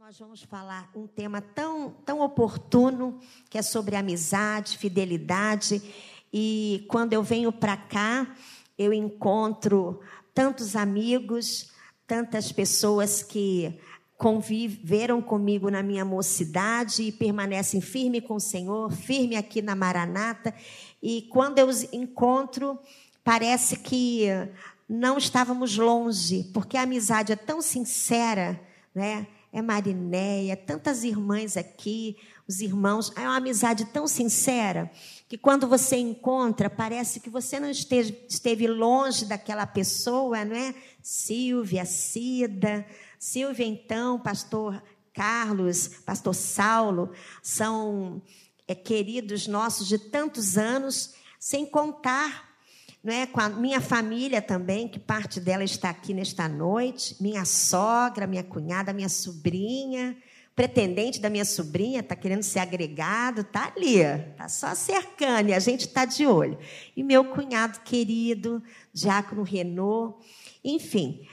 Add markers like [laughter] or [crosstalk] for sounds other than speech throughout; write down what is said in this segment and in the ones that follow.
Nós vamos falar um tema tão, tão oportuno, que é sobre amizade, fidelidade. E quando eu venho para cá, eu encontro tantos amigos, tantas pessoas que conviveram comigo na minha mocidade e permanecem firme com o Senhor, firme aqui na Maranata. E quando eu os encontro, parece que não estávamos longe, porque a amizade é tão sincera, né? É Marinéia, tantas irmãs aqui, os irmãos. É uma amizade tão sincera que quando você encontra, parece que você não esteve, esteve longe daquela pessoa, não é? Silvia, Cida. Silvia, então, pastor Carlos, pastor Saulo, são é, queridos nossos de tantos anos, sem contar é com a minha família também, que parte dela está aqui nesta noite, minha sogra, minha cunhada, minha sobrinha, pretendente da minha sobrinha, está querendo ser agregado, está ali, está só cercando e a gente está de olho. E meu cunhado querido, Diácono Renault, enfim,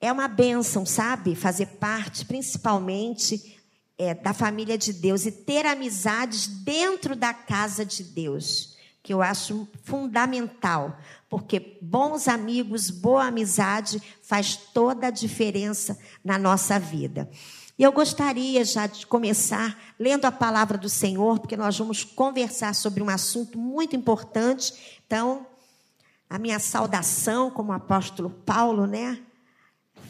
é uma bênção, sabe? Fazer parte, principalmente, é, da família de Deus e ter amizades dentro da casa de Deus que eu acho fundamental, porque bons amigos, boa amizade faz toda a diferença na nossa vida. E eu gostaria já de começar lendo a palavra do Senhor, porque nós vamos conversar sobre um assunto muito importante. Então, a minha saudação como apóstolo Paulo, né?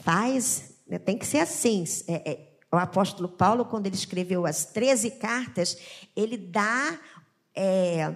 Faz, né, tem que ser assim. É, é, o apóstolo Paulo, quando ele escreveu as 13 cartas, ele dá. É,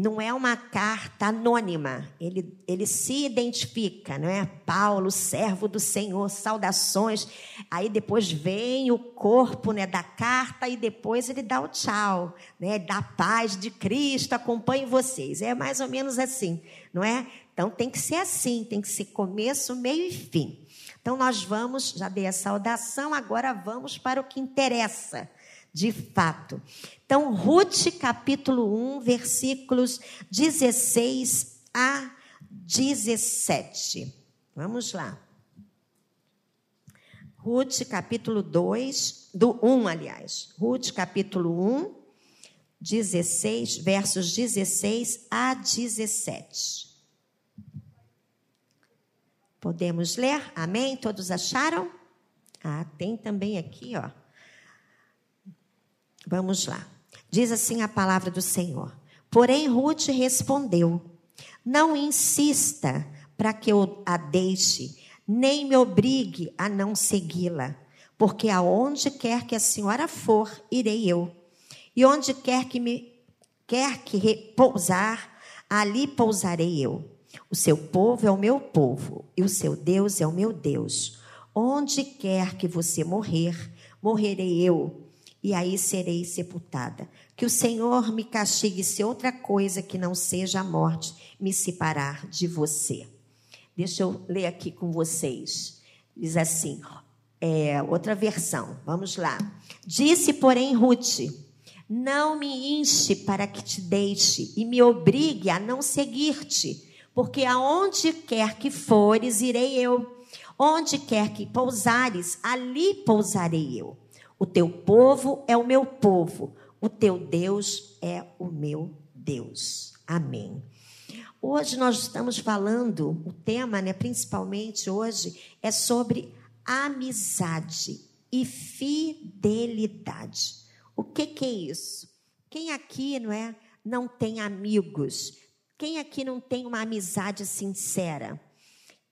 não é uma carta anônima, ele, ele se identifica, não é? Paulo, servo do Senhor, saudações. Aí depois vem o corpo né, da carta e depois ele dá o tchau, né? Da paz de Cristo, acompanhe vocês. É mais ou menos assim, não é? Então tem que ser assim, tem que ser começo, meio e fim. Então nós vamos, já dei a saudação, agora vamos para o que interessa de fato. Então, Ruth, capítulo 1, versículos 16 a 17. Vamos lá. Ruth, capítulo 2, do 1, aliás. Ruth, capítulo 1, 16, versos 16 a 17. Podemos ler? Amém? Todos acharam? Ah, tem também aqui, ó. Vamos lá. Diz assim a palavra do Senhor. Porém, Ruth respondeu: Não insista para que eu a deixe, nem me obrigue a não segui-la, porque aonde quer que a senhora for, irei eu. E onde quer que me quer que repousar, ali pousarei eu. O seu povo é o meu povo, e o seu Deus é o meu Deus. Onde quer que você morrer, morrerei eu e aí serei sepultada. Que o Senhor me castigue se outra coisa que não seja a morte me separar de você. Deixa eu ler aqui com vocês. Diz assim, é, outra versão, vamos lá. Disse, porém, Ruth: Não me enche para que te deixe e me obrigue a não seguir-te, porque aonde quer que fores, irei eu. Onde quer que pousares, ali pousarei eu. O teu povo é o meu povo, o teu Deus é o meu Deus. Amém. Hoje nós estamos falando, o tema, né, principalmente hoje, é sobre amizade e fidelidade. O que, que é isso? Quem aqui, não é, não tem amigos? Quem aqui não tem uma amizade sincera?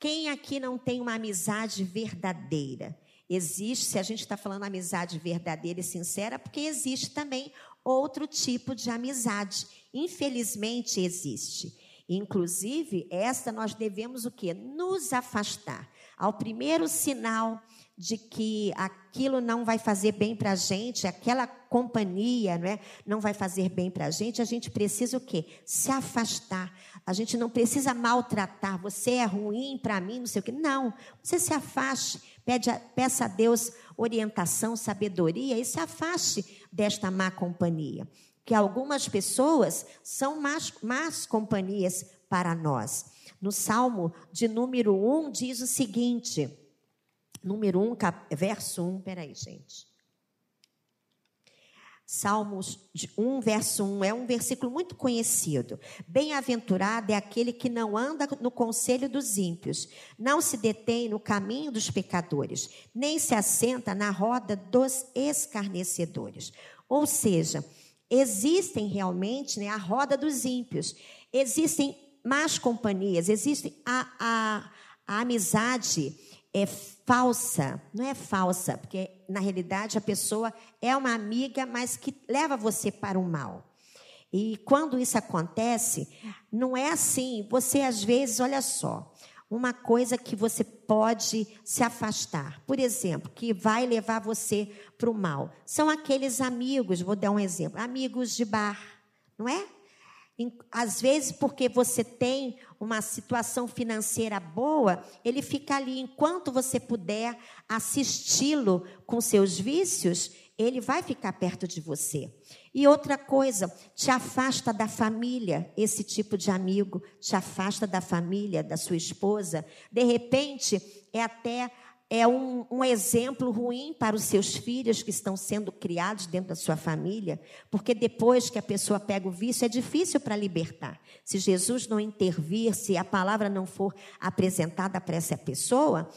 Quem aqui não tem uma amizade verdadeira? Existe, se a gente está falando amizade verdadeira e sincera, porque existe também outro tipo de amizade. Infelizmente existe. Inclusive, essa nós devemos o quê? Nos afastar. Ao primeiro sinal de que aquilo não vai fazer bem para a gente, aquela companhia não, é? não vai fazer bem para a gente, a gente precisa o quê? Se afastar. A gente não precisa maltratar. Você é ruim para mim, não sei o quê. Não. Você se afaste. Pede a, peça a Deus orientação, sabedoria e se afaste desta má companhia. Que algumas pessoas são más, más companhias para nós. No Salmo de número 1 diz o seguinte: número 1, cap, verso 1, peraí, gente. Salmos 1, verso 1, é um versículo muito conhecido. Bem-aventurado é aquele que não anda no conselho dos ímpios, não se detém no caminho dos pecadores, nem se assenta na roda dos escarnecedores. Ou seja, existem realmente né, a roda dos ímpios, existem más companhias, existe a, a, a amizade é falsa, não é falsa, porque na realidade a pessoa é uma amiga, mas que leva você para o mal. E quando isso acontece, não é assim. Você às vezes, olha só, uma coisa que você pode se afastar, por exemplo, que vai levar você para o mal, são aqueles amigos. Vou dar um exemplo: amigos de bar, não é? Às vezes, porque você tem uma situação financeira boa, ele fica ali enquanto você puder assisti-lo com seus vícios, ele vai ficar perto de você. E outra coisa, te afasta da família, esse tipo de amigo, te afasta da família, da sua esposa. De repente, é até é um, um, exemplo ruim para os seus filhos que estão sendo criados dentro da sua família, porque depois que a pessoa pega o vício, é difícil para libertar. Se Jesus não intervir, se a palavra não for apresentada para essa pessoa,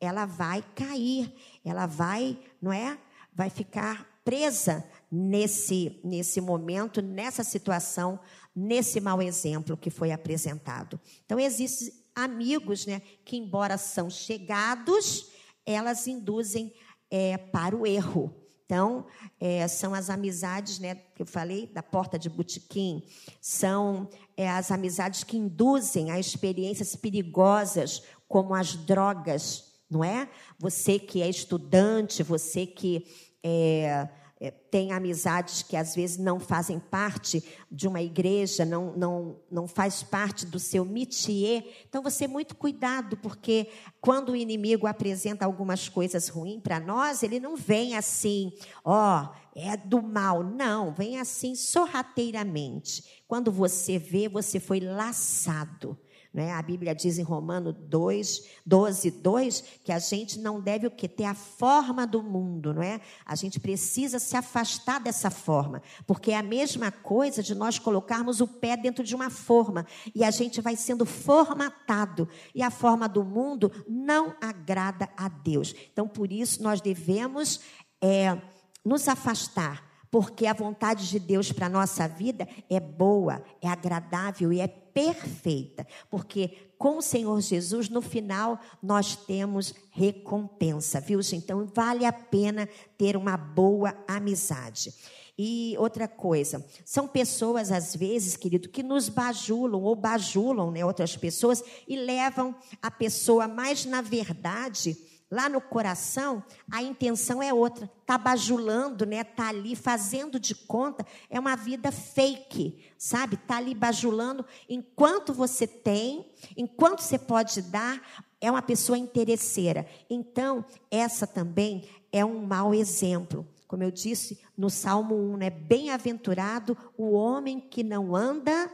ela vai cair, ela vai, não é? Vai ficar presa nesse, nesse momento, nessa situação, nesse mau exemplo que foi apresentado. Então, existem amigos, né, que embora são chegados, elas induzem é, para o erro. Então, é, são as amizades, né, que eu falei, da porta de botequim, são é, as amizades que induzem a experiências perigosas, como as drogas, não é? Você que é estudante, você que é, é, tem amizades que às vezes não fazem parte de uma igreja, não, não, não faz parte do seu métier. Então, você muito cuidado, porque quando o inimigo apresenta algumas coisas ruins para nós, ele não vem assim, ó, oh, é do mal. Não, vem assim sorrateiramente. Quando você vê, você foi laçado né? A Bíblia diz em Romano 2, 12, 2, que a gente não deve o que? Ter a forma do mundo, não é? A gente precisa se afastar dessa forma, porque é a mesma coisa de nós colocarmos o pé dentro de uma forma e a gente vai sendo formatado. E a forma do mundo não agrada a Deus. Então, por isso, nós devemos é, nos afastar porque a vontade de Deus para a nossa vida é boa, é agradável e é perfeita, porque com o Senhor Jesus, no final, nós temos recompensa, viu? Então, vale a pena ter uma boa amizade. E outra coisa, são pessoas, às vezes, querido, que nos bajulam ou bajulam né, outras pessoas e levam a pessoa mais na verdade Lá no coração, a intenção é outra. Tá bajulando, né? Tá ali fazendo de conta, é uma vida fake, sabe? Tá ali bajulando enquanto você tem, enquanto você pode dar, é uma pessoa interesseira. Então, essa também é um mau exemplo. Como eu disse no Salmo 1, né? Bem-aventurado o homem que não anda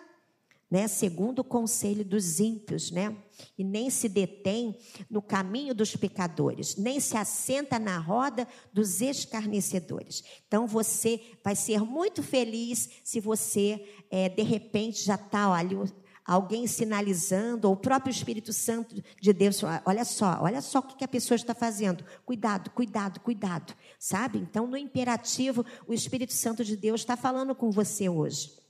né, segundo o conselho dos ímpios, né? E nem se detém no caminho dos pecadores, nem se assenta na roda dos escarnecedores. Então você vai ser muito feliz se você, é, de repente, já está ali alguém sinalizando, ou o próprio Espírito Santo de Deus, olha só, olha só o que a pessoa está fazendo. Cuidado, cuidado, cuidado. Sabe? Então, no imperativo, o Espírito Santo de Deus está falando com você hoje.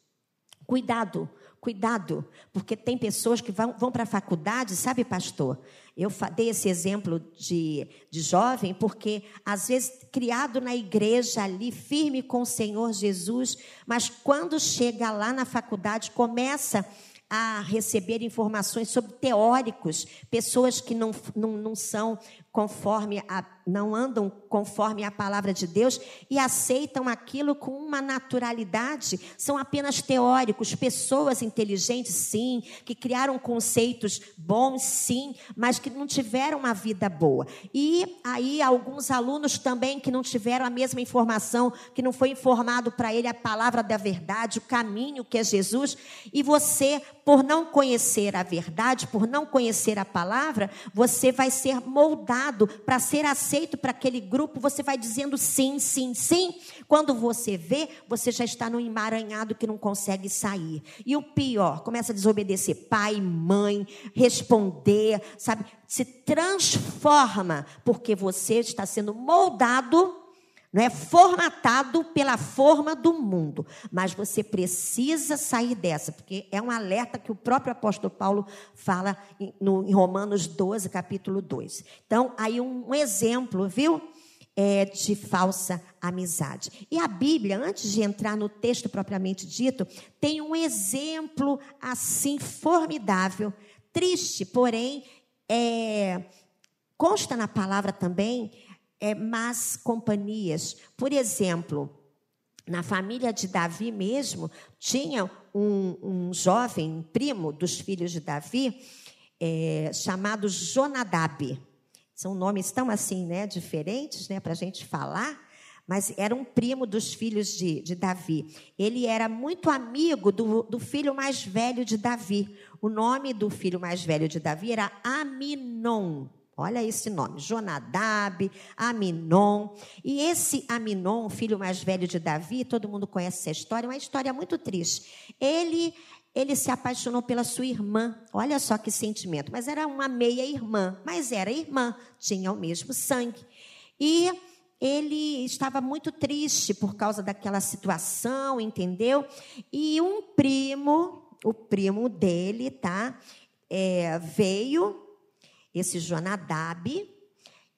Cuidado, Cuidado, porque tem pessoas que vão, vão para a faculdade, sabe, pastor? Eu dei esse exemplo de, de jovem, porque às vezes criado na igreja ali, firme com o Senhor Jesus, mas quando chega lá na faculdade, começa a receber informações sobre teóricos, pessoas que não, não, não são conforme a, não andam conforme a palavra de Deus e aceitam aquilo com uma naturalidade, são apenas teóricos, pessoas inteligentes, sim, que criaram conceitos bons, sim, mas que não tiveram uma vida boa. E aí alguns alunos também que não tiveram a mesma informação, que não foi informado para ele a palavra da verdade, o caminho que é Jesus, e você, por não conhecer a verdade, por não conhecer a palavra, você vai ser moldado moldado para ser aceito para aquele grupo, você vai dizendo sim, sim, sim. Quando você vê, você já está no emaranhado que não consegue sair. E o pior, começa a desobedecer pai, mãe, responder, sabe? Se transforma porque você está sendo moldado não é formatado pela forma do mundo, mas você precisa sair dessa, porque é um alerta que o próprio apóstolo Paulo fala em, no, em Romanos 12, capítulo 2. Então, aí um, um exemplo, viu? É de falsa amizade. E a Bíblia, antes de entrar no texto propriamente dito, tem um exemplo assim formidável, triste, porém, é, consta na palavra também é, más companhias. Por exemplo, na família de Davi mesmo, tinha um, um jovem primo dos filhos de Davi, é, chamado Jonadab. São nomes tão assim, né, diferentes, né, para a gente falar, mas era um primo dos filhos de, de Davi. Ele era muito amigo do, do filho mais velho de Davi. O nome do filho mais velho de Davi era Aminon. Olha esse nome, Jonadab, Aminon. E esse Aminon, filho mais velho de Davi, todo mundo conhece essa história, uma história muito triste. Ele ele se apaixonou pela sua irmã. Olha só que sentimento. Mas era uma meia-irmã, mas era irmã, tinha o mesmo sangue. E ele estava muito triste por causa daquela situação, entendeu? E um primo, o primo dele, tá? É, veio esse Jonadab,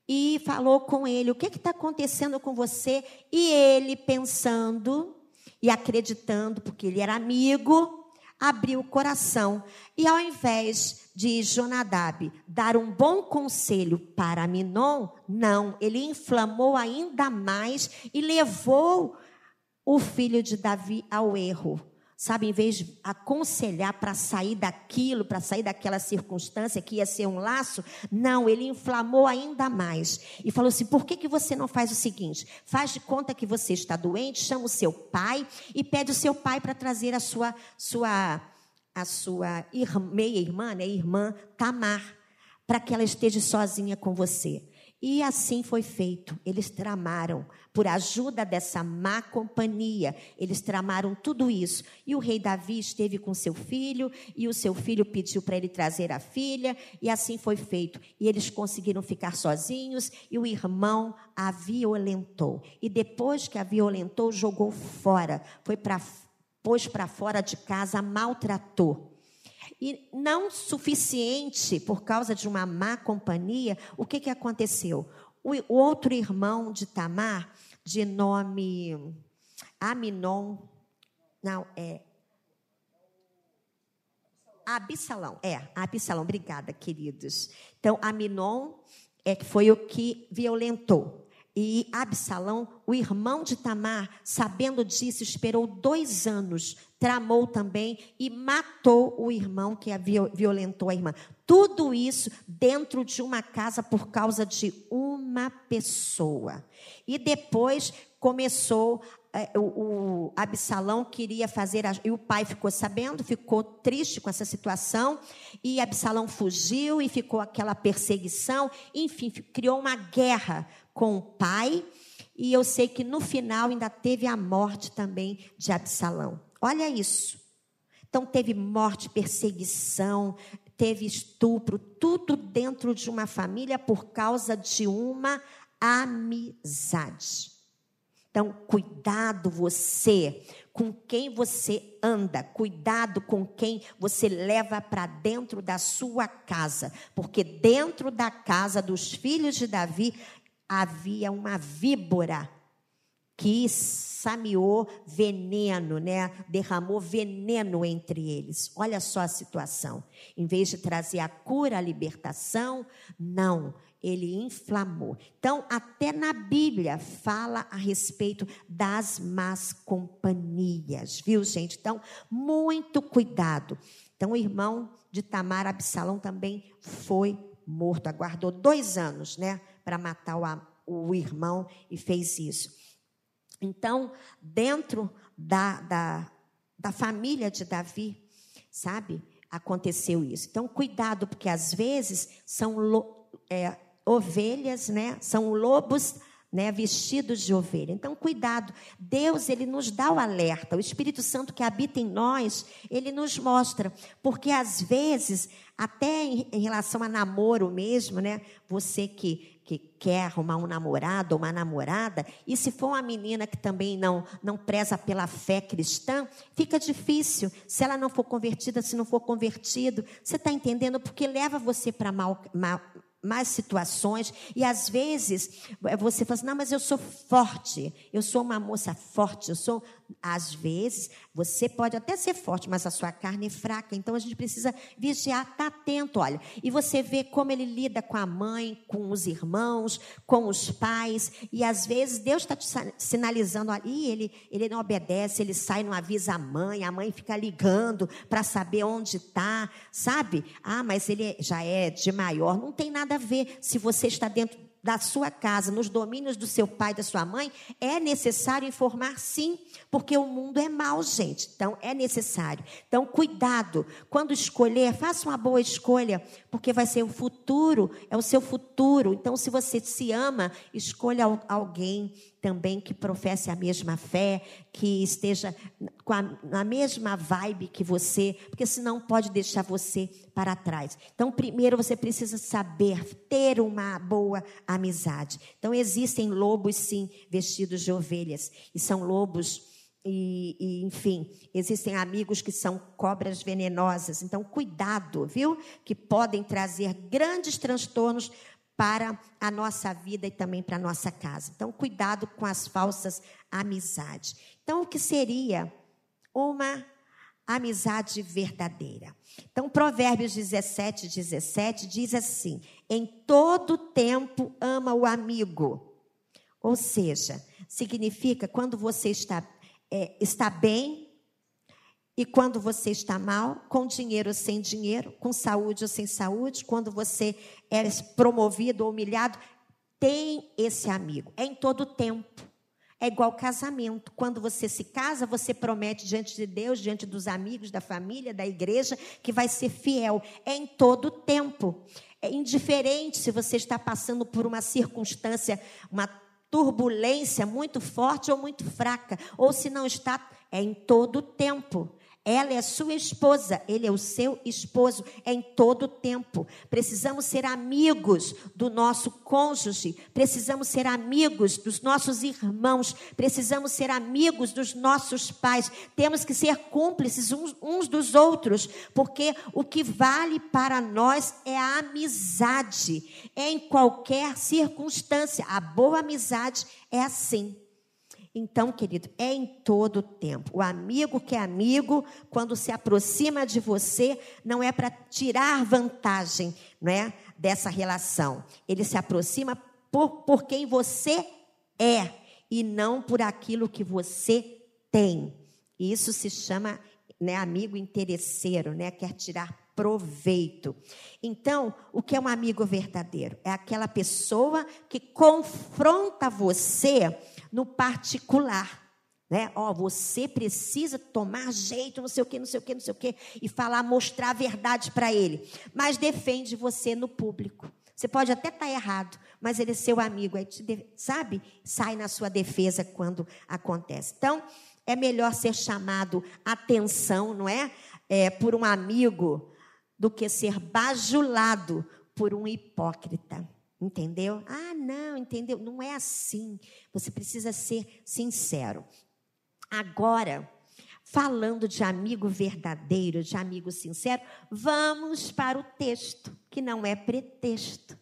e falou com ele: O que está acontecendo com você? E ele, pensando e acreditando, porque ele era amigo, abriu o coração. E ao invés de Jonadab dar um bom conselho para Minon, não, ele inflamou ainda mais e levou o filho de Davi ao erro. Sabe, em vez de aconselhar para sair daquilo, para sair daquela circunstância que ia ser um laço, não, ele inflamou ainda mais. E falou assim: por que, que você não faz o seguinte? Faz de conta que você está doente, chama o seu pai e pede o seu pai para trazer a sua, sua, a sua meia-irmã, né, irmã Tamar, para que ela esteja sozinha com você. E assim foi feito. Eles tramaram, por ajuda dessa má companhia, eles tramaram tudo isso. E o rei Davi esteve com seu filho, e o seu filho pediu para ele trazer a filha, e assim foi feito. E eles conseguiram ficar sozinhos, e o irmão a violentou. E depois que a violentou, jogou fora, foi para pôs para fora de casa, maltratou. E não suficiente por causa de uma má companhia, o que, que aconteceu? O, outro irmão de Tamar, de nome Aminon, não, é. Absalão, é, Absalão, obrigada, queridos. Então, Aminon é, foi o que violentou. E Absalão, o irmão de Tamar, sabendo disso, esperou dois anos, tramou também e matou o irmão que violentou a irmã. Tudo isso dentro de uma casa por causa de uma pessoa. E depois começou é, o, o Absalão queria fazer, a, e o pai ficou sabendo, ficou triste com essa situação, e Absalão fugiu e ficou aquela perseguição, enfim, criou uma guerra com o pai, e eu sei que no final ainda teve a morte também de Absalão. Olha isso. Então teve morte, perseguição, teve estupro, tudo dentro de uma família por causa de uma amizade. Então, cuidado você com quem você anda, cuidado com quem você leva para dentro da sua casa, porque dentro da casa dos filhos de Davi havia uma víbora que sameou veneno, né? Derramou veneno entre eles. Olha só a situação. Em vez de trazer a cura, a libertação, não, ele inflamou. Então, até na Bíblia fala a respeito das más companhias, viu, gente? Então, muito cuidado. Então, o irmão de Tamar, Absalão, também foi morto. Aguardou dois anos, né? Para matar o, o irmão e fez isso. Então, dentro da, da, da família de Davi, sabe, aconteceu isso. Então, cuidado, porque às vezes são é, ovelhas, né? São lobos né, vestidos de ovelha. Então, cuidado. Deus, ele nos dá o alerta. O Espírito Santo que habita em nós, ele nos mostra. Porque às vezes, até em, em relação a namoro mesmo, né, você que que quer arrumar um namorado ou uma namorada, e se for uma menina que também não, não preza pela fé cristã, fica difícil. Se ela não for convertida, se não for convertido, você está entendendo? Porque leva você para mal, mal, mais situações, e às vezes você fala assim, não, mas eu sou forte, eu sou uma moça forte, eu sou. Às vezes, você pode até ser forte, mas a sua carne é fraca, então a gente precisa vigiar, estar tá atento, olha. E você vê como ele lida com a mãe, com os irmãos, com os pais, e às vezes Deus está te sinalizando ali, ele, ele não obedece, ele sai, não avisa a mãe, a mãe fica ligando para saber onde está, sabe? Ah, mas ele já é de maior, não tem nada a ver se você está dentro da sua casa, nos domínios do seu pai da sua mãe, é necessário informar sim, porque o mundo é mau, gente. Então, é necessário. Então, cuidado. Quando escolher, faça uma boa escolha, porque vai ser o futuro, é o seu futuro. Então, se você se ama, escolha alguém também que professe a mesma fé, que esteja com a, na mesma vibe que você, porque senão pode deixar você para trás. Então, primeiro você precisa saber ter uma boa amizade. Então, existem lobos, sim, vestidos de ovelhas, e são lobos. E, e, enfim, existem amigos que são cobras venenosas. Então, cuidado, viu? Que podem trazer grandes transtornos para a nossa vida e também para a nossa casa. Então, cuidado com as falsas amizades. Então, o que seria uma amizade verdadeira? Então, Provérbios 17, 17 diz assim: em todo tempo ama o amigo. Ou seja, significa quando você está, é, está bem, e quando você está mal, com dinheiro ou sem dinheiro, com saúde ou sem saúde, quando você é promovido ou humilhado, tem esse amigo. É em todo tempo. É igual casamento. Quando você se casa, você promete diante de Deus, diante dos amigos, da família, da igreja, que vai ser fiel. É em todo tempo. É indiferente se você está passando por uma circunstância, uma turbulência muito forte ou muito fraca, ou se não está, é em todo tempo. Ela é sua esposa, ele é o seu esposo, é em todo o tempo. Precisamos ser amigos do nosso cônjuge, precisamos ser amigos dos nossos irmãos, precisamos ser amigos dos nossos pais. Temos que ser cúmplices uns, uns dos outros, porque o que vale para nós é a amizade, em qualquer circunstância. A boa amizade é assim. Então, querido, é em todo o tempo. O amigo que é amigo, quando se aproxima de você, não é para tirar vantagem não é, dessa relação. Ele se aproxima por, por quem você é e não por aquilo que você tem. Isso se chama né, amigo interesseiro, né, quer tirar proveito. Então, o que é um amigo verdadeiro? É aquela pessoa que confronta você no particular. Né? Ó, você precisa tomar jeito, não sei o que, não sei o que, não sei o que, e falar, mostrar a verdade para ele. Mas defende você no público. Você pode até estar tá errado, mas ele é seu amigo, aí te, sabe? Sai na sua defesa quando acontece. Então, é melhor ser chamado atenção, não é? é por um amigo, do que ser bajulado por um hipócrita. Entendeu? Ah, não, entendeu? Não é assim. Você precisa ser sincero. Agora, falando de amigo verdadeiro, de amigo sincero, vamos para o texto, que não é pretexto.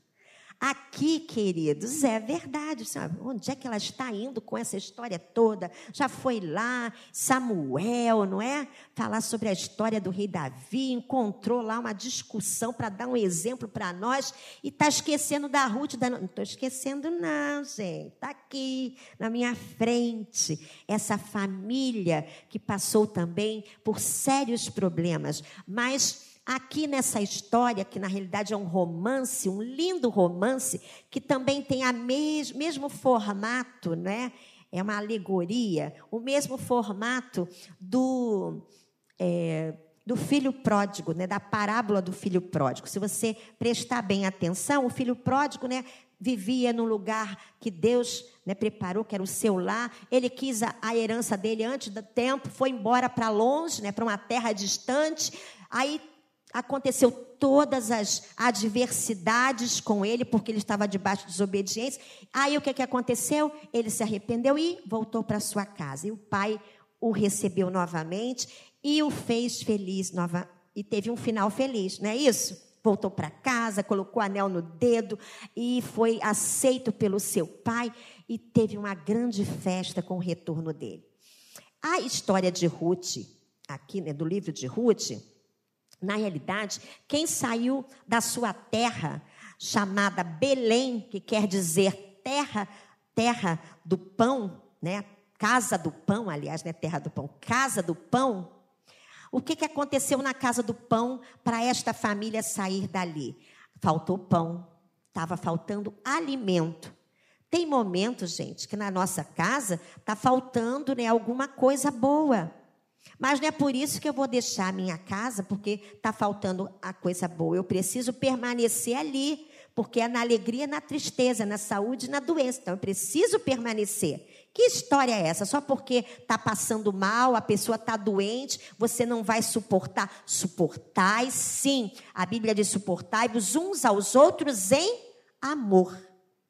Aqui, queridos, é verdade. Sabe? Onde é que ela está indo com essa história toda? Já foi lá, Samuel, não é? Falar sobre a história do rei Davi, encontrou lá uma discussão para dar um exemplo para nós e está esquecendo da Ruth. Da... Não estou esquecendo, não, gente. Está aqui na minha frente. Essa família que passou também por sérios problemas, mas aqui nessa história, que na realidade é um romance, um lindo romance, que também tem o mes mesmo formato, né? é uma alegoria, o mesmo formato do é, do filho pródigo, né, da parábola do filho pródigo. Se você prestar bem atenção, o filho pródigo, né, vivia no lugar que Deus né, preparou, que era o seu lar. Ele quis a, a herança dele antes do tempo, foi embora para longe, né, para uma terra distante. Aí aconteceu todas as adversidades com ele, porque ele estava debaixo de desobediência. Aí o que, que aconteceu? Ele se arrependeu e voltou para sua casa. E o pai o recebeu novamente e o fez feliz nova e teve um final feliz, não é isso? Voltou para casa, colocou anel no dedo e foi aceito pelo seu pai e teve uma grande festa com o retorno dele. A história de Ruth, aqui né, do livro de Ruth, na realidade, quem saiu da sua terra, chamada Belém, que quer dizer terra, terra do pão, né? Casa do pão, aliás, né? Terra do pão, casa do pão. O que, que aconteceu na casa do pão para esta família sair dali? Faltou pão, estava faltando alimento. Tem momentos, gente, que na nossa casa está faltando né, alguma coisa boa. Mas não é por isso que eu vou deixar a minha casa, porque está faltando a coisa boa. Eu preciso permanecer ali, porque é na alegria, na tristeza, na saúde e na doença. Então, eu preciso permanecer. Que história é essa? Só porque está passando mal, a pessoa está doente, você não vai suportar? Suportai sim. A Bíblia diz: suportai-vos uns aos outros em amor.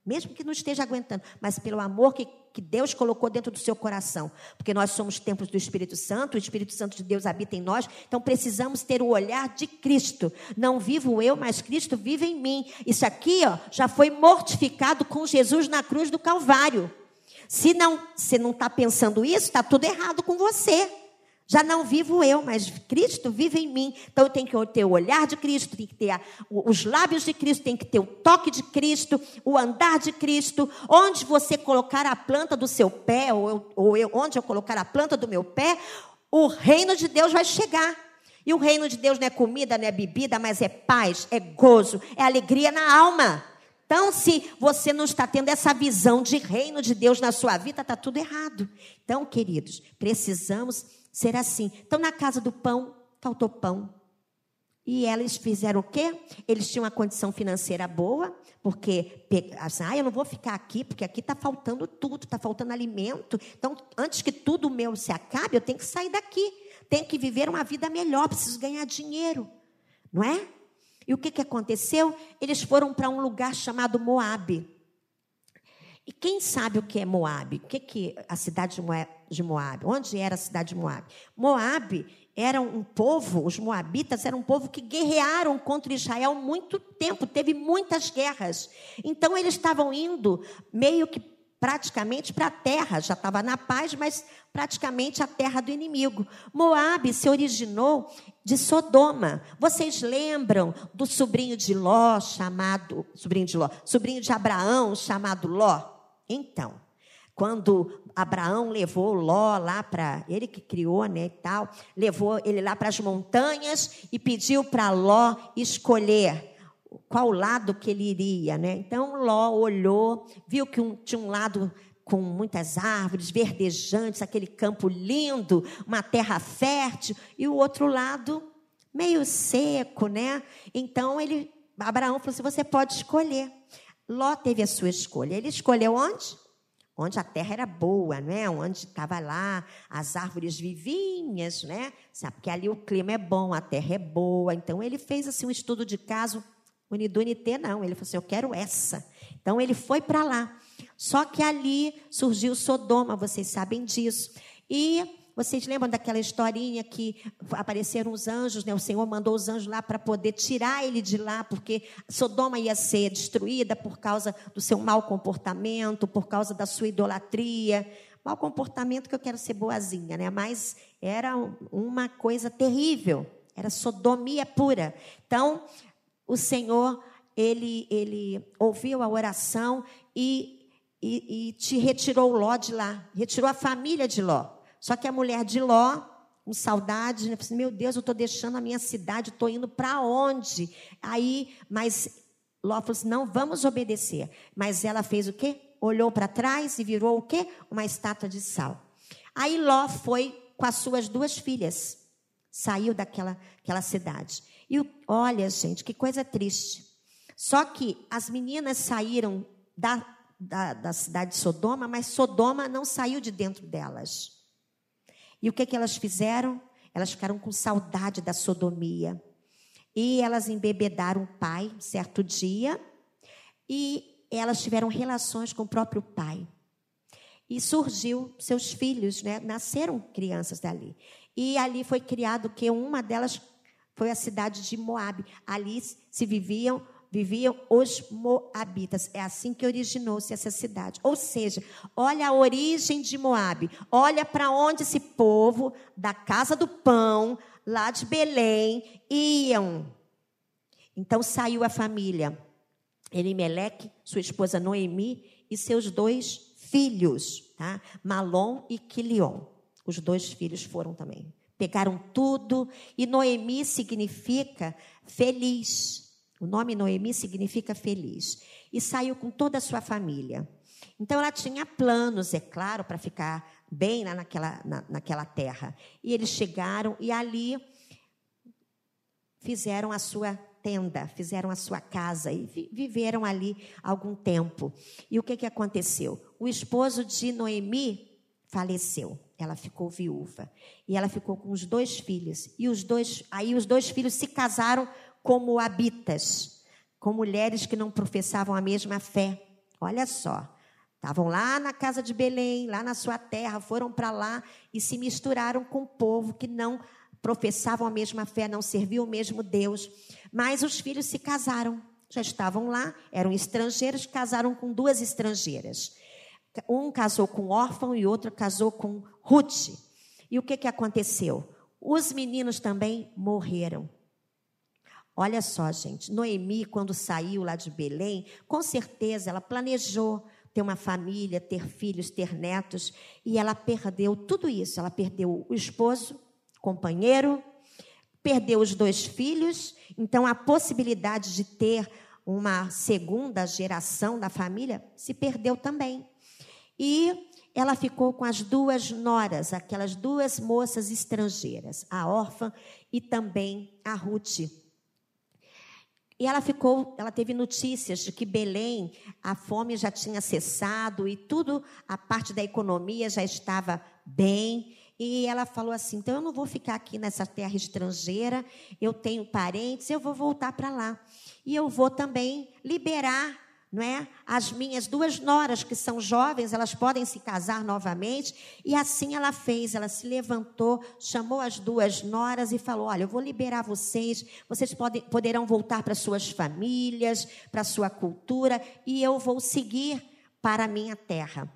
Mesmo que não esteja aguentando, mas pelo amor que, que Deus colocou dentro do seu coração. Porque nós somos templos do Espírito Santo, o Espírito Santo de Deus habita em nós, então precisamos ter o olhar de Cristo. Não vivo eu, mas Cristo vive em mim. Isso aqui ó, já foi mortificado com Jesus na cruz do Calvário. Se não, você não está pensando isso, está tudo errado com você. Já não vivo eu, mas Cristo vive em mim. Então eu tenho que ter o olhar de Cristo, tem que ter a, os lábios de Cristo, tem que ter o toque de Cristo, o andar de Cristo. Onde você colocar a planta do seu pé, ou, eu, ou eu, onde eu colocar a planta do meu pé, o reino de Deus vai chegar. E o reino de Deus não é comida, não é bebida, mas é paz, é gozo, é alegria na alma. Então, se você não está tendo essa visão de reino de Deus na sua vida, está tudo errado. Então, queridos, precisamos ser assim. Então, na casa do pão, faltou pão. E eles fizeram o quê? Eles tinham uma condição financeira boa, porque, assim, ah, eu não vou ficar aqui, porque aqui está faltando tudo, está faltando alimento. Então, antes que tudo meu se acabe, eu tenho que sair daqui. Tenho que viver uma vida melhor, preciso ganhar dinheiro. Não é? E o que, que aconteceu? Eles foram para um lugar chamado Moabe. E quem sabe o que é Moabe? O que, que a cidade de Moabe? Onde era a cidade de Moabe? Moabe era um povo, os moabitas eram um povo que guerrearam contra Israel muito tempo, teve muitas guerras. Então eles estavam indo meio que praticamente para a terra, já estava na paz, mas praticamente a terra do inimigo. Moabe se originou de Sodoma. Vocês lembram do sobrinho de Ló chamado, sobrinho de Ló, sobrinho de Abraão chamado Ló? Então, quando Abraão levou Ló lá para, ele que criou, né, e tal, levou ele lá para as montanhas e pediu para Ló escolher qual lado que ele iria, né? Então Ló olhou, viu que um, tinha um lado com muitas árvores verdejantes, aquele campo lindo, uma terra fértil, e o outro lado meio seco, né? Então ele, Abraão falou assim: você pode escolher. Ló teve a sua escolha. Ele escolheu onde? Onde a terra era boa, né? Onde estava lá as árvores vivinhas, né? Sabe? Porque ali o clima é bom, a terra é boa. Então ele fez assim um estudo de caso Unidunité não, ele falou assim, eu quero essa. Então ele foi para lá. Só que ali surgiu Sodoma, vocês sabem disso. E vocês lembram daquela historinha que apareceram os anjos, né? O Senhor mandou os anjos lá para poder tirar ele de lá, porque Sodoma ia ser destruída por causa do seu mau comportamento, por causa da sua idolatria. Mau comportamento que eu quero ser boazinha, né? Mas era uma coisa terrível. Era sodomia pura. Então, o Senhor, ele, ele ouviu a oração e, e, e te retirou Ló de lá, retirou a família de Ló. Só que a mulher de Ló, com saudade, né? Assim, meu Deus, eu estou deixando a minha cidade, estou indo para onde? Aí, mas Ló falou assim: não, vamos obedecer. Mas ela fez o quê? Olhou para trás e virou o quê? Uma estátua de sal. Aí Ló foi com as suas duas filhas Saiu daquela aquela cidade. E olha, gente, que coisa triste. Só que as meninas saíram da, da, da cidade de Sodoma, mas Sodoma não saiu de dentro delas. E o que, que elas fizeram? Elas ficaram com saudade da sodomia. E elas embebedaram o pai certo dia e elas tiveram relações com o próprio pai. E surgiu seus filhos, né? nasceram crianças dali. E ali foi criado que uma delas foi a cidade de Moabe. Ali se viviam viviam os moabitas. É assim que originou-se essa cidade. Ou seja, olha a origem de Moabe. Olha para onde esse povo da casa do pão, lá de Belém, iam. Então saiu a família. Elimeleque, sua esposa Noemi e seus dois filhos, tá? Malom e Quilion. Os dois filhos foram também. Pegaram tudo e Noemi significa feliz. O nome Noemi significa feliz. E saiu com toda a sua família. Então ela tinha planos, é claro, para ficar bem lá naquela, na, naquela terra. E eles chegaram e ali fizeram a sua tenda, fizeram a sua casa e vi, viveram ali algum tempo. E o que, que aconteceu? O esposo de Noemi faleceu. Ela ficou viúva. E ela ficou com os dois filhos. E os dois, aí os dois filhos se casaram como habitas, com mulheres que não professavam a mesma fé. Olha só. Estavam lá na casa de Belém, lá na sua terra, foram para lá e se misturaram com o povo que não professavam a mesma fé, não serviam o mesmo Deus. Mas os filhos se casaram, já estavam lá, eram estrangeiros, casaram com duas estrangeiras. Um casou com órfão e outro casou com Ruth. E o que, que aconteceu? Os meninos também morreram. Olha só, gente, Noemi, quando saiu lá de Belém, com certeza ela planejou ter uma família, ter filhos, ter netos, e ela perdeu tudo isso. Ela perdeu o esposo, companheiro, perdeu os dois filhos, então a possibilidade de ter uma segunda geração da família se perdeu também. E ela ficou com as duas noras, aquelas duas moças estrangeiras, a órfã e também a Ruth. E ela ficou, ela teve notícias de que Belém, a fome já tinha cessado e tudo, a parte da economia já estava bem. E ela falou assim: então eu não vou ficar aqui nessa terra estrangeira, eu tenho parentes, eu vou voltar para lá. E eu vou também liberar não é? As minhas duas noras, que são jovens, elas podem se casar novamente. E assim ela fez. Ela se levantou, chamou as duas noras e falou: Olha, eu vou liberar vocês, vocês podem, poderão voltar para suas famílias, para sua cultura, e eu vou seguir para a minha terra.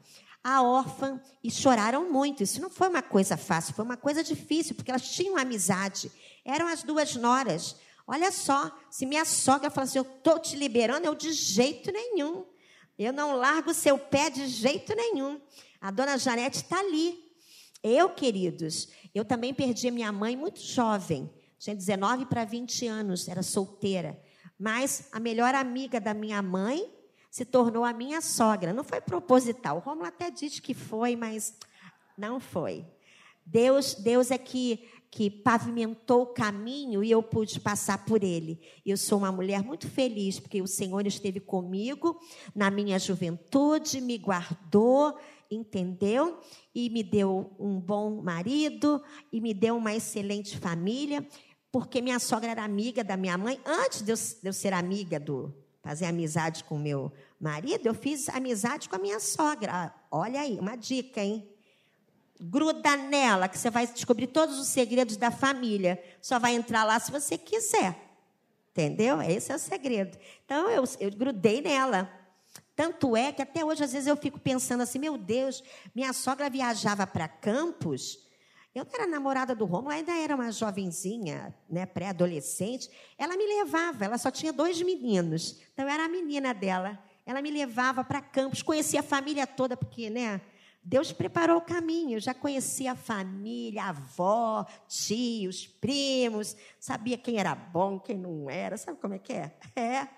A órfã, e choraram muito. Isso não foi uma coisa fácil, foi uma coisa difícil, porque elas tinham amizade. Eram as duas noras. Olha só, se minha sogra fala assim, eu estou te liberando, eu de jeito nenhum. Eu não largo seu pé de jeito nenhum. A dona Janete está ali. Eu, queridos, eu também perdi minha mãe muito jovem. Tinha 19 para 20 anos, era solteira. Mas a melhor amiga da minha mãe se tornou a minha sogra. Não foi proposital. O Romulo até disse que foi, mas não foi. Deus, Deus é que que pavimentou o caminho e eu pude passar por ele. Eu sou uma mulher muito feliz porque o Senhor esteve comigo na minha juventude, me guardou, entendeu? E me deu um bom marido e me deu uma excelente família, porque minha sogra era amiga da minha mãe. Antes de eu, ser amiga do fazer amizade com meu marido, eu fiz amizade com a minha sogra. Olha aí, uma dica, hein? Gruda nela, que você vai descobrir todos os segredos da família. Só vai entrar lá se você quiser. Entendeu? Esse é o segredo. Então, eu, eu grudei nela. Tanto é que até hoje, às vezes, eu fico pensando assim: meu Deus, minha sogra viajava para Campos. Eu não era namorada do Romulo, ainda era uma jovenzinha, né, pré-adolescente. Ela me levava, ela só tinha dois meninos. Então, eu era a menina dela. Ela me levava para Campos, conhecia a família toda, porque, né, Deus preparou o caminho, eu já conhecia a família, a avó, tios, primos, sabia quem era bom, quem não era, sabe como é que é? [laughs] É.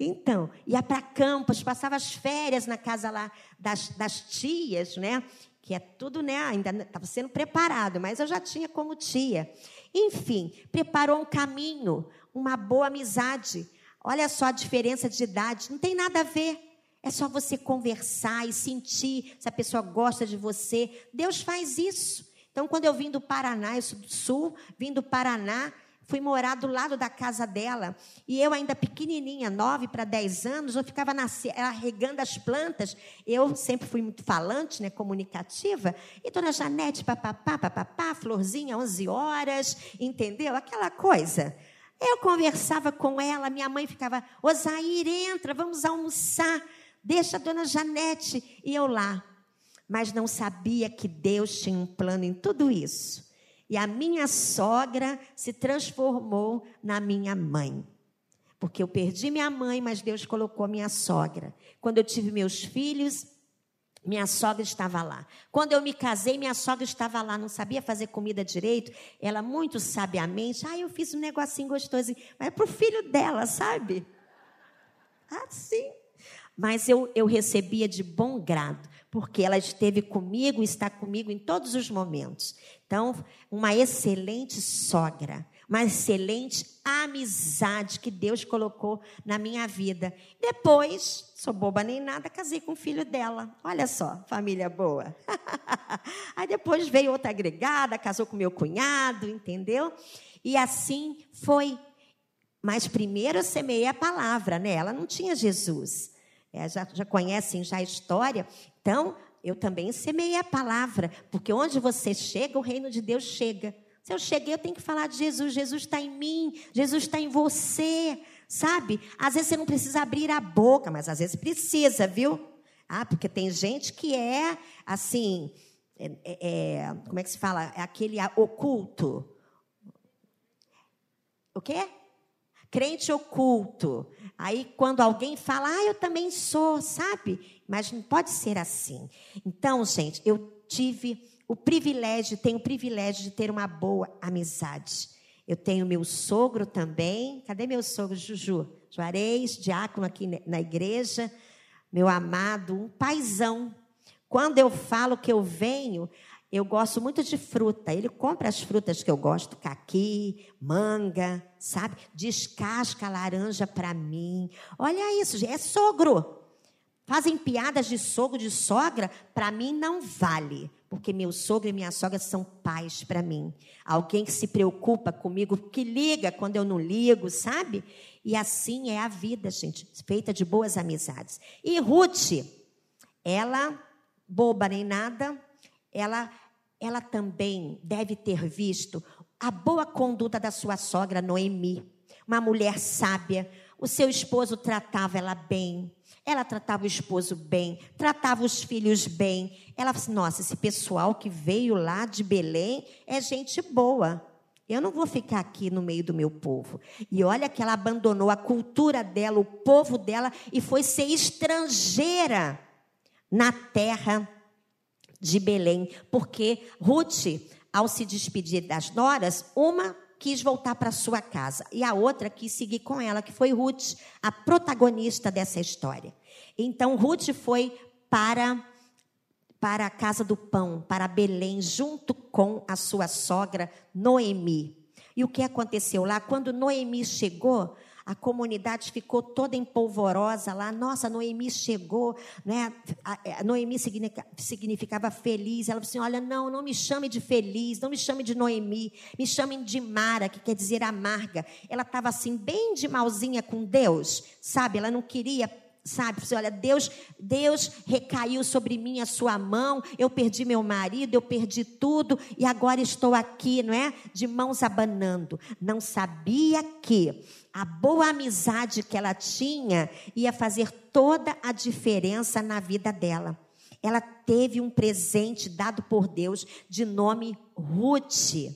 Então, ia para Campos, passava as férias na casa lá das, das tias, né? que é tudo, né? Ainda estava sendo preparado, mas eu já tinha como tia. Enfim, preparou um caminho, uma boa amizade. Olha só a diferença de idade, não tem nada a ver. É só você conversar e sentir se a pessoa gosta de você. Deus faz isso. Então, quando eu vim do Paraná, eu sou do Sul, vim do Paraná, fui morar do lado da casa dela. E eu, ainda pequenininha, nove para dez anos, eu ficava ela regando as plantas. Eu sempre fui muito falante, né, comunicativa. E dona Janete, papapá, papapá, florzinha, onze horas, entendeu? Aquela coisa. Eu conversava com ela, minha mãe ficava, Osair, entra, vamos almoçar. Deixa a dona Janete. E eu lá, mas não sabia que Deus tinha um plano em tudo isso. E a minha sogra se transformou na minha mãe. Porque eu perdi minha mãe, mas Deus colocou minha sogra. Quando eu tive meus filhos, minha sogra estava lá. Quando eu me casei, minha sogra estava lá. Não sabia fazer comida direito. Ela, muito sabiamente, ah, eu fiz um negocinho gostoso. Mas é para o filho dela, sabe? Assim. Mas eu, eu recebia de bom grado porque ela esteve comigo está comigo em todos os momentos. Então, uma excelente sogra, uma excelente amizade que Deus colocou na minha vida. Depois, sou boba nem nada, casei com o filho dela. Olha só, família boa. [laughs] Aí depois veio outra agregada, casou com meu cunhado, entendeu? E assim foi. Mas primeiro eu semeei a palavra, né? Ela não tinha Jesus. É, já, já conhecem já a história. Então, eu também semeei a palavra, porque onde você chega, o reino de Deus chega. Se eu cheguei, eu tenho que falar de Jesus. Jesus está em mim, Jesus está em você, sabe? Às vezes você não precisa abrir a boca, mas às vezes precisa, viu? Ah, porque tem gente que é assim, é, é, é como é que se fala? É aquele oculto. O quê? Crente oculto. Aí, quando alguém fala, ah, eu também sou, sabe? Mas não pode ser assim. Então, gente, eu tive o privilégio, tenho o privilégio de ter uma boa amizade. Eu tenho meu sogro também. Cadê meu sogro, Juju? Juarez, diácono aqui na igreja. Meu amado, um paizão. Quando eu falo que eu venho, eu gosto muito de fruta. Ele compra as frutas que eu gosto, caqui, manga, sabe? Descasca a laranja para mim. Olha isso, é sogro. Fazem piadas de sogro, de sogra, para mim não vale, porque meu sogro e minha sogra são pais para mim. Alguém que se preocupa comigo, que liga quando eu não ligo, sabe? E assim é a vida, gente, feita de boas amizades. E Ruth, ela, boba nem nada, ela, ela também deve ter visto a boa conduta da sua sogra Noemi, uma mulher sábia. O seu esposo tratava ela bem, ela tratava o esposo bem, tratava os filhos bem. Ela falou assim: nossa, esse pessoal que veio lá de Belém é gente boa. Eu não vou ficar aqui no meio do meu povo. E olha que ela abandonou a cultura dela, o povo dela, e foi ser estrangeira na terra de Belém, porque Ruth, ao se despedir das noras, uma quis voltar para sua casa e a outra quis seguir com ela, que foi Ruth, a protagonista dessa história. Então Ruth foi para para a casa do pão, para Belém, junto com a sua sogra Noemi. E o que aconteceu lá? Quando Noemi chegou, a comunidade ficou toda empolvorosa lá. Nossa, Noemi chegou, né? A, Noemi significava feliz. Ela falou assim: Olha, não, não me chame de feliz, não me chame de Noemi, me chamem de Mara, que quer dizer amarga. Ela estava assim, bem de malzinha com Deus, sabe? Ela não queria sabe? Você olha, Deus, Deus recaiu sobre mim a sua mão. Eu perdi meu marido, eu perdi tudo e agora estou aqui, não é? De mãos abanando. Não sabia que a boa amizade que ela tinha ia fazer toda a diferença na vida dela. Ela teve um presente dado por Deus de nome Ruth.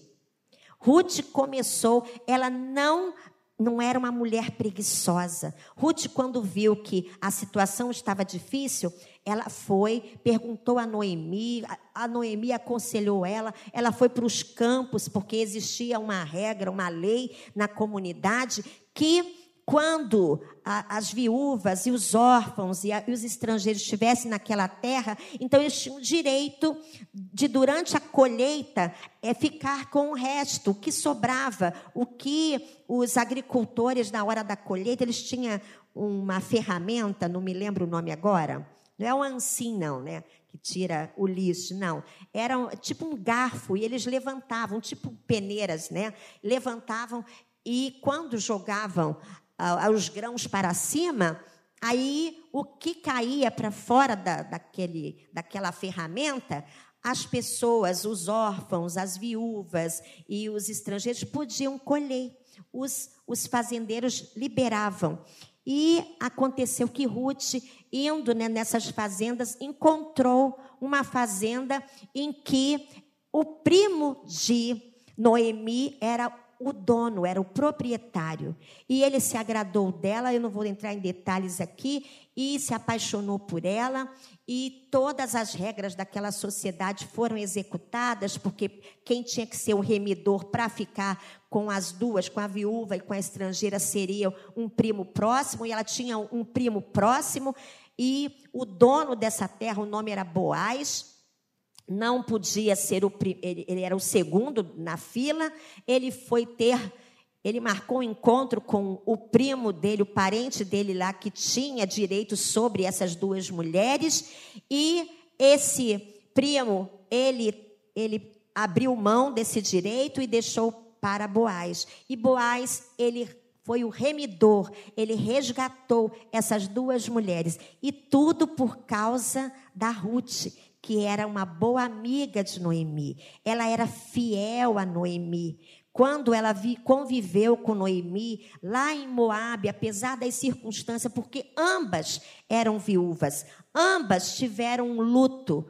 Ruth começou, ela não não era uma mulher preguiçosa. Ruth, quando viu que a situação estava difícil, ela foi, perguntou a Noemi, a Noemi aconselhou ela, ela foi para os campos, porque existia uma regra, uma lei na comunidade que quando a, as viúvas e os órfãos e, a, e, os estrangeiros estivessem naquela terra, então eles tinham direito de, durante a colheita, é, ficar com o resto, o que sobrava, o que os agricultores, na hora da colheita, eles tinham uma ferramenta, não me lembro o nome agora, não é um ansim, não, né? Que tira o lixo, não. Era tipo um garfo, e eles levantavam, tipo peneiras, né? Levantavam e quando jogavam ah, os grãos para cima, aí o que caía para fora da, daquele, daquela ferramenta, as pessoas, os órfãos, as viúvas e os estrangeiros podiam colher. Os, os fazendeiros liberavam. E aconteceu que Ruth, indo né, nessas fazendas, encontrou uma fazenda em que o primo de Noemi era o dono, era o proprietário. E ele se agradou dela, eu não vou entrar em detalhes aqui, e se apaixonou por ela, e todas as regras daquela sociedade foram executadas, porque quem tinha que ser o remidor para ficar com as duas, com a viúva e com a estrangeira, seria um primo próximo, e ela tinha um primo próximo, e o dono dessa terra, o nome era Boaz, não podia ser o ele, era o segundo na fila, ele foi ter ele marcou um encontro com o primo dele, o parente dele lá que tinha direito sobre essas duas mulheres, e esse primo, ele ele abriu mão desse direito e deixou para Boaz. E Boaz, ele foi o remidor, ele resgatou essas duas mulheres, e tudo por causa da Ruth, que era uma boa amiga de Noemi. Ela era fiel a Noemi. Quando ela vi, conviveu com Noemi, lá em Moabe, apesar das circunstâncias, porque ambas eram viúvas, ambas tiveram um luto.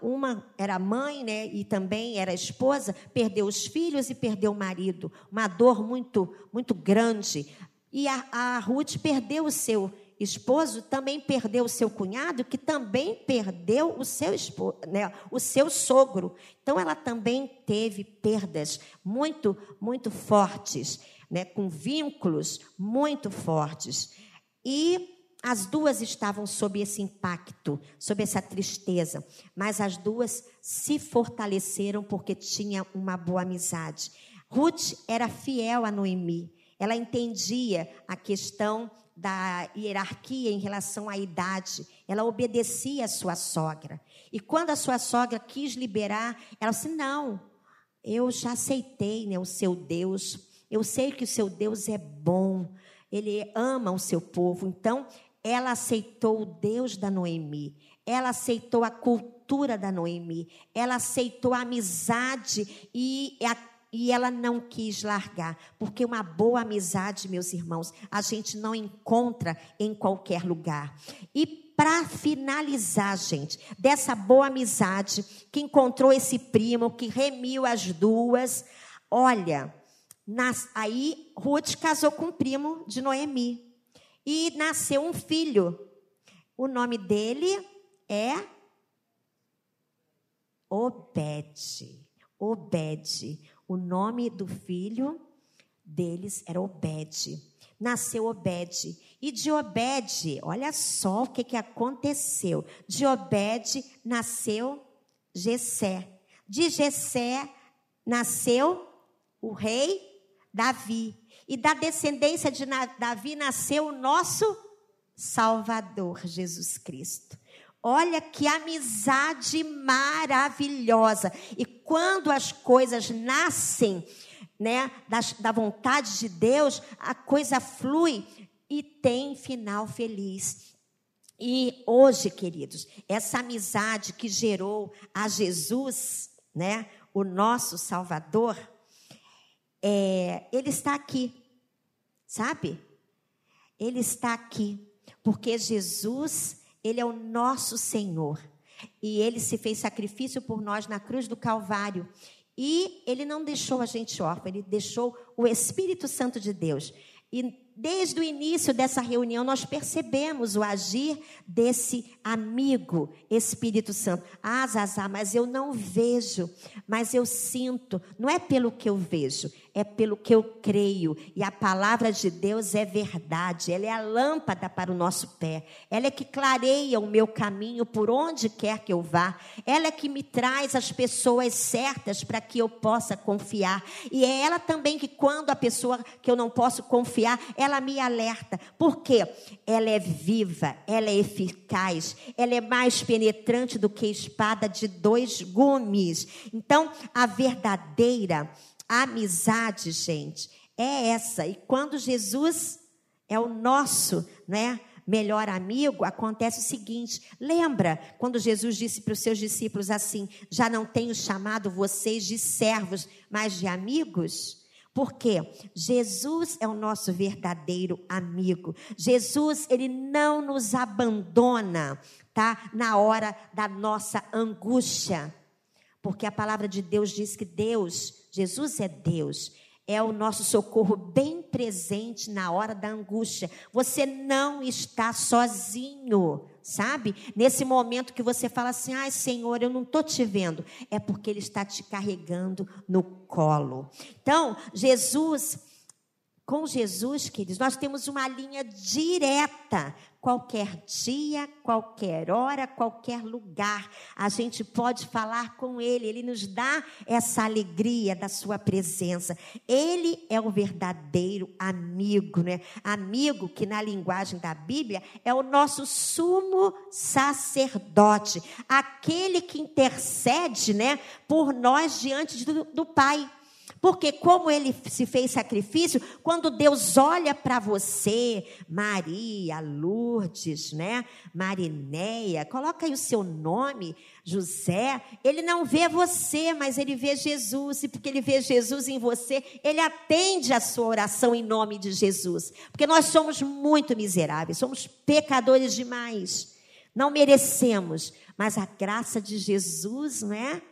Uma era mãe, né, e também era esposa, perdeu os filhos e perdeu o marido. Uma dor muito, muito grande. E a, a Ruth perdeu o seu esposo também perdeu o seu cunhado, que também perdeu o seu, esposo, né, o seu sogro. Então, ela também teve perdas muito, muito fortes, né, com vínculos muito fortes. E as duas estavam sob esse impacto, sob essa tristeza, mas as duas se fortaleceram porque tinham uma boa amizade. Ruth era fiel a Noemi, ela entendia a questão da hierarquia em relação à idade. Ela obedecia à sua sogra. E quando a sua sogra quis liberar, ela disse: Não, eu já aceitei né, o seu Deus. Eu sei que o seu Deus é bom. Ele ama o seu povo. Então, ela aceitou o Deus da Noemi. Ela aceitou a cultura da Noemi. Ela aceitou a amizade e a e ela não quis largar, porque uma boa amizade, meus irmãos, a gente não encontra em qualquer lugar. E para finalizar, gente, dessa boa amizade que encontrou esse primo, que remiu as duas, olha, nas, aí Ruth casou com o primo de Noemi e nasceu um filho. O nome dele é Obed. Obed. O nome do filho deles era Obed. Nasceu Obed. E de Obed, olha só o que, que aconteceu. De Obed nasceu Gesé. De Gesé nasceu o rei Davi. E da descendência de Davi nasceu o nosso Salvador, Jesus Cristo. Olha que amizade maravilhosa. E quando as coisas nascem, né, da, da vontade de Deus, a coisa flui e tem final feliz. E hoje, queridos, essa amizade que gerou a Jesus, né, o nosso Salvador, é, ele está aqui, sabe? Ele está aqui, porque Jesus ele é o nosso Senhor. E ele se fez sacrifício por nós na cruz do Calvário. E ele não deixou a gente órfão, ele deixou o Espírito Santo de Deus. E desde o início dessa reunião nós percebemos o agir desse amigo Espírito Santo. Ah, Zazá, mas eu não vejo, mas eu sinto. Não é pelo que eu vejo, é pelo que eu creio. E a palavra de Deus é verdade, ela é a lâmpada para o nosso pé. Ela é que clareia o meu caminho por onde quer que eu vá. Ela é que me traz as pessoas certas para que eu possa confiar. E é ela também que, quando a pessoa que eu não posso confiar, ela me alerta. Por quê? Ela é viva, ela é eficaz, ela é mais penetrante do que espada de dois gumes. Então, a verdadeira amizade, gente, é essa. E quando Jesus é o nosso, né? melhor amigo, acontece o seguinte: lembra quando Jesus disse para os seus discípulos assim: Já não tenho chamado vocês de servos, mas de amigos? Porque Jesus é o nosso verdadeiro amigo. Jesus, ele não nos abandona, tá? Na hora da nossa angústia. Porque a palavra de Deus diz que Deus, Jesus é Deus, é o nosso socorro bem presente na hora da angústia. Você não está sozinho, sabe? Nesse momento que você fala assim: ai, Senhor, eu não estou te vendo. É porque Ele está te carregando no colo. Então, Jesus. Com Jesus, queridos, nós temos uma linha direta qualquer dia, qualquer hora, qualquer lugar. A gente pode falar com Ele, Ele nos dá essa alegria da Sua presença. Ele é o verdadeiro amigo, né? Amigo que na linguagem da Bíblia é o nosso sumo sacerdote, aquele que intercede, né, por nós diante do, do Pai. Porque como ele se fez sacrifício, quando Deus olha para você, Maria, Lourdes, né? Marinéia, coloca aí o seu nome, José, ele não vê você, mas ele vê Jesus, e porque ele vê Jesus em você, ele atende a sua oração em nome de Jesus. Porque nós somos muito miseráveis, somos pecadores demais. Não merecemos, mas a graça de Jesus, não é?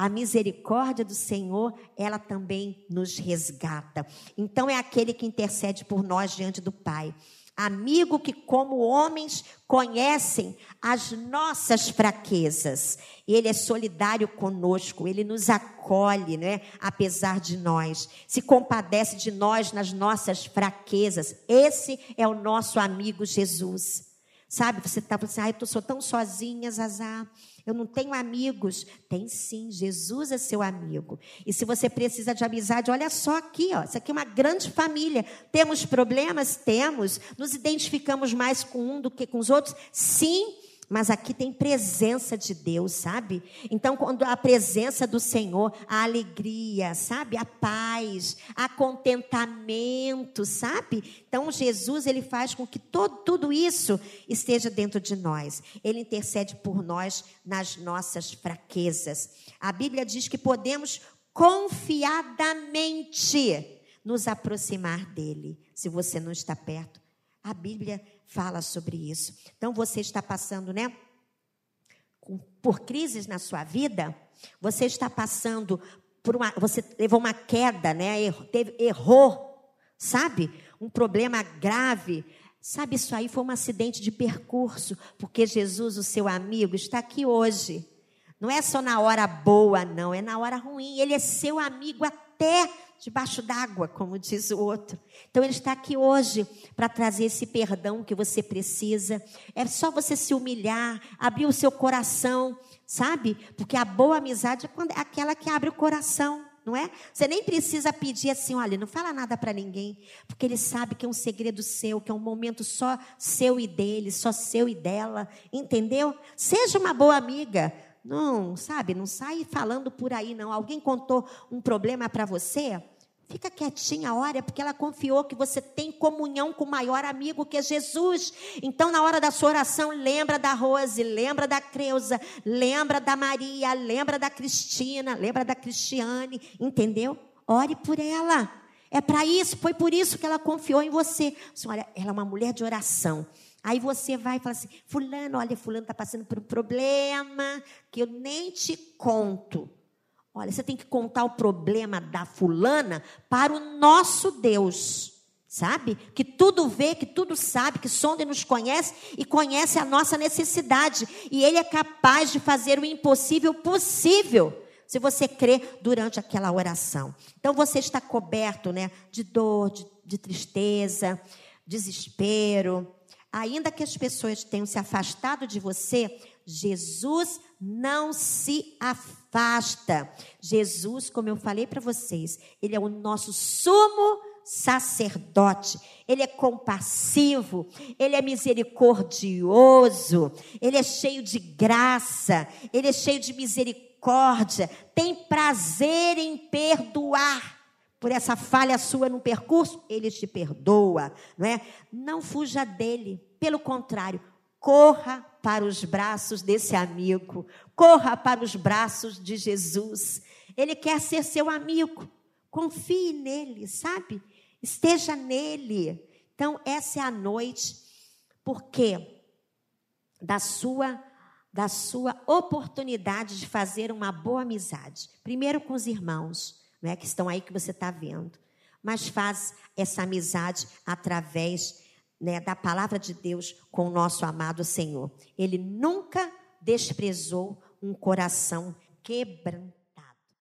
A misericórdia do Senhor, ela também nos resgata. Então é aquele que intercede por nós diante do Pai. Amigo que, como homens, conhecem as nossas fraquezas. Ele é solidário conosco, ele nos acolhe, né? apesar de nós. Se compadece de nós nas nossas fraquezas. Esse é o nosso amigo Jesus. Sabe, você está assim, ah, eu sou tão sozinha, Zazá. Eu não tenho amigos. Tem sim, Jesus é seu amigo. E se você precisa de amizade, olha só aqui, ó. Isso aqui é uma grande família. Temos problemas? Temos. Nos identificamos mais com um do que com os outros? Sim mas aqui tem presença de Deus, sabe? Então, quando a presença do Senhor, a alegria, sabe? A paz, a contentamento, sabe? Então, Jesus, ele faz com que todo, tudo isso esteja dentro de nós. Ele intercede por nós nas nossas fraquezas. A Bíblia diz que podemos confiadamente nos aproximar dele. Se você não está perto, a Bíblia fala sobre isso. Então você está passando, né? Por crises na sua vida, você está passando por uma, você levou uma queda, né? Errou, teve, errou, sabe? Um problema grave. Sabe, isso aí foi um acidente de percurso, porque Jesus, o seu amigo, está aqui hoje. Não é só na hora boa, não, é na hora ruim. Ele é seu amigo até debaixo d'água, como diz o outro. Então ele está aqui hoje para trazer esse perdão que você precisa. É só você se humilhar, abrir o seu coração, sabe? Porque a boa amizade é, é aquela que abre o coração. Não é? Você nem precisa pedir assim, olha, não fala nada para ninguém, porque ele sabe que é um segredo seu, que é um momento só seu e dele, só seu e dela, entendeu? Seja uma boa amiga, não, sabe, não sai falando por aí, não. Alguém contou um problema para você? Fica quietinha, ora, porque ela confiou que você tem comunhão com o maior amigo que é Jesus. Então, na hora da sua oração, lembra da Rose, lembra da Creuza, lembra da Maria, lembra da Cristina, lembra da Cristiane, entendeu? Ore por ela. É para isso, foi por isso que ela confiou em você. Olha, ela é uma mulher de oração. Aí você vai e fala assim: Fulano, olha, Fulano está passando por um problema que eu nem te conto. Olha, você tem que contar o problema da fulana para o nosso Deus. Sabe? Que tudo vê, que tudo sabe, que sonda e nos conhece e conhece a nossa necessidade. E Ele é capaz de fazer o impossível possível. Se você crê durante aquela oração. Então você está coberto, né, de dor, de, de tristeza, desespero. Ainda que as pessoas tenham se afastado de você, Jesus não se afasta. Jesus, como eu falei para vocês, ele é o nosso sumo sacerdote. Ele é compassivo, ele é misericordioso, ele é cheio de graça, ele é cheio de misericórdia, tem prazer em perdoar. Por essa falha sua no percurso, ele te perdoa, não é? Não fuja dele, pelo contrário, corra para os braços desse amigo, corra para os braços de Jesus. Ele quer ser seu amigo. Confie nele, sabe? Esteja nele. Então, essa é a noite, porque da sua da sua oportunidade de fazer uma boa amizade. Primeiro com os irmãos, né, que estão aí que você está vendo. Mas faz essa amizade através né, da palavra de Deus com o nosso amado Senhor. Ele nunca desprezou um coração quebrantado